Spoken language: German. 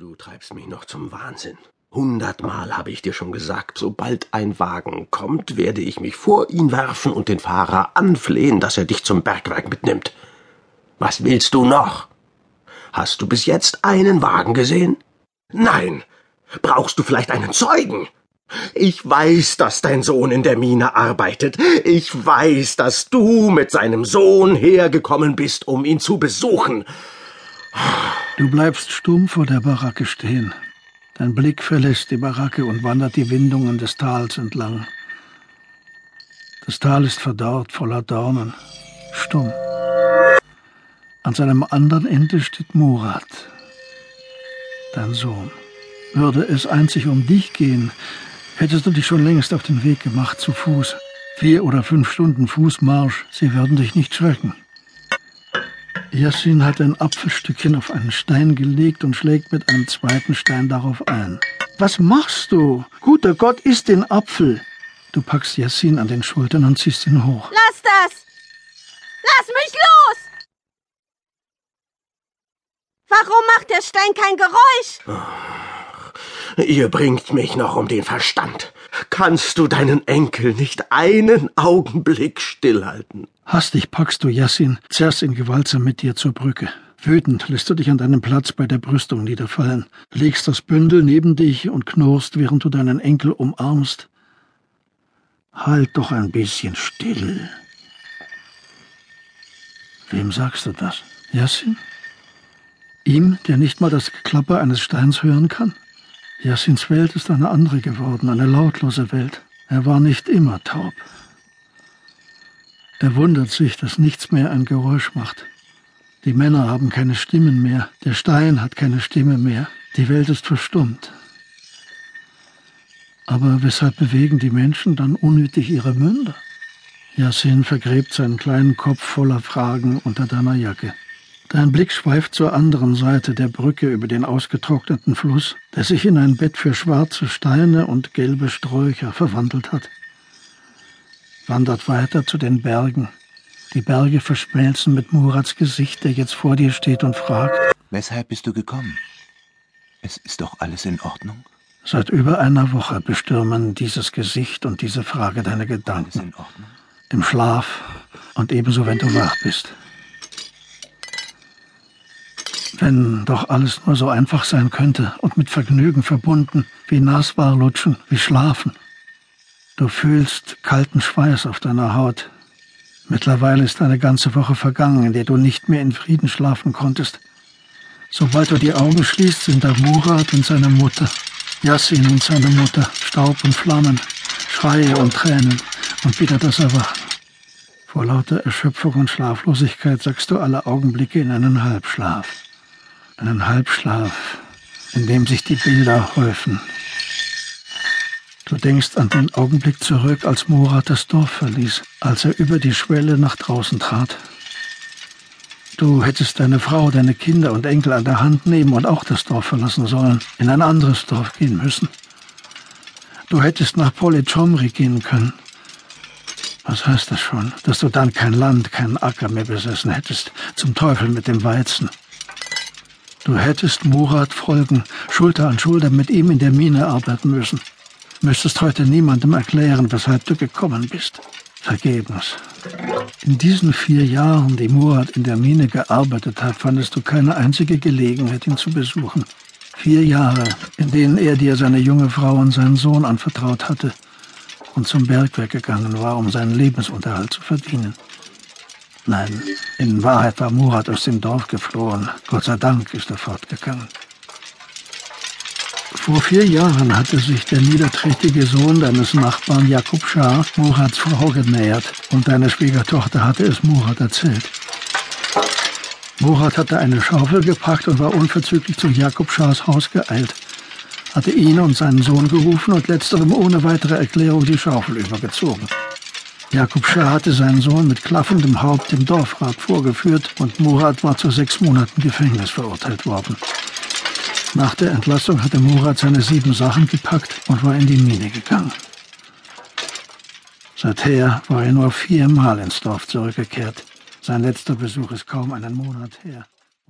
Du treibst mich noch zum Wahnsinn. Hundertmal habe ich dir schon gesagt, sobald ein Wagen kommt, werde ich mich vor ihn werfen und den Fahrer anflehen, dass er dich zum Bergwerk mitnimmt. Was willst du noch? Hast du bis jetzt einen Wagen gesehen? Nein. Brauchst du vielleicht einen Zeugen? Ich weiß, dass dein Sohn in der Mine arbeitet. Ich weiß, dass du mit seinem Sohn hergekommen bist, um ihn zu besuchen. Du bleibst stumm vor der Baracke stehen. Dein Blick verlässt die Baracke und wandert die Windungen des Tals entlang. Das Tal ist verdorrt, voller Dornen, stumm. An seinem anderen Ende steht Murat, dein Sohn. Würde es einzig um dich gehen, hättest du dich schon längst auf den Weg gemacht zu Fuß. Vier oder fünf Stunden Fußmarsch, sie würden dich nicht schrecken. Yassin hat ein Apfelstückchen auf einen Stein gelegt und schlägt mit einem zweiten Stein darauf ein. Was machst du? Guter Gott, iss den Apfel. Du packst Yassin an den Schultern und ziehst ihn hoch. Lass das! Lass mich los! Warum macht der Stein kein Geräusch? Ihr bringt mich noch um den Verstand. Kannst du deinen Enkel nicht einen Augenblick stillhalten? Hastig packst du Yassin, zerrst ihn gewaltsam mit dir zur Brücke. Wütend lässt du dich an deinem Platz bei der Brüstung niederfallen, legst das Bündel neben dich und knurrst, während du deinen Enkel umarmst. Halt doch ein bisschen still. Wem sagst du das? Yassin? Ihm, der nicht mal das Geklapper eines Steins hören kann? Yassins Welt ist eine andere geworden, eine lautlose Welt. Er war nicht immer taub. Er wundert sich, dass nichts mehr ein Geräusch macht. Die Männer haben keine Stimmen mehr, der Stein hat keine Stimme mehr, die Welt ist verstummt. Aber weshalb bewegen die Menschen dann unnötig ihre Münder? Yassin vergräbt seinen kleinen Kopf voller Fragen unter deiner Jacke. Dein Blick schweift zur anderen Seite der Brücke über den ausgetrockneten Fluss, der sich in ein Bett für schwarze Steine und gelbe Sträucher verwandelt hat. Wandert weiter zu den Bergen. Die Berge verschmelzen mit Murats Gesicht, der jetzt vor dir steht und fragt: Weshalb bist du gekommen? Es ist doch alles in Ordnung? Seit über einer Woche bestürmen dieses Gesicht und diese Frage deine Gedanken. Alles in Ordnung? Im Schlaf und ebenso, wenn du wach bist. Wenn doch alles nur so einfach sein könnte und mit Vergnügen verbunden, wie Nasbar lutschen, wie schlafen. Du fühlst kalten Schweiß auf deiner Haut. Mittlerweile ist eine ganze Woche vergangen, in der du nicht mehr in Frieden schlafen konntest. Sobald du die Augen schließt, sind da Murat und seine Mutter, Yassin und seine Mutter, Staub und Flammen, Schreie und Tränen und wieder das Erwachen. Vor lauter Erschöpfung und Schlaflosigkeit sagst du alle Augenblicke in einen Halbschlaf einen Halbschlaf, in dem sich die Bilder häufen. Du denkst an den Augenblick zurück, als Murat das Dorf verließ, als er über die Schwelle nach draußen trat. Du hättest deine Frau, deine Kinder und Enkel an der Hand nehmen und auch das Dorf verlassen sollen, in ein anderes Dorf gehen müssen. Du hättest nach Politschomri gehen können. Was heißt das schon, dass du dann kein Land, keinen Acker mehr besessen hättest? Zum Teufel mit dem Weizen. Du hättest Murat folgen, Schulter an Schulter mit ihm in der Mine arbeiten müssen. Müsstest heute niemandem erklären, weshalb du gekommen bist. Vergebens. In diesen vier Jahren, die Murat in der Mine gearbeitet hat, fandest du keine einzige Gelegenheit, ihn zu besuchen. Vier Jahre, in denen er dir seine junge Frau und seinen Sohn anvertraut hatte und zum Bergwerk gegangen war, um seinen Lebensunterhalt zu verdienen. Nein, in Wahrheit war Murat aus dem Dorf geflohen. Gott sei Dank ist er fortgegangen. Vor vier Jahren hatte sich der niederträchtige Sohn deines Nachbarn Jakub Schah Murats Frau genähert und deine Schwiegertochter hatte es Murat erzählt. Murat hatte eine Schaufel gepackt und war unverzüglich zu Jakub Schahs Haus geeilt, hatte ihn und seinen Sohn gerufen und letzterem ohne weitere Erklärung die Schaufel übergezogen. Jakob Schah hatte seinen Sohn mit klaffendem Haupt dem Dorfrat vorgeführt und Murat war zu sechs Monaten Gefängnis verurteilt worden. Nach der Entlassung hatte Murat seine sieben Sachen gepackt und war in die Mine gegangen. Seither war er nur viermal ins Dorf zurückgekehrt. Sein letzter Besuch ist kaum einen Monat her.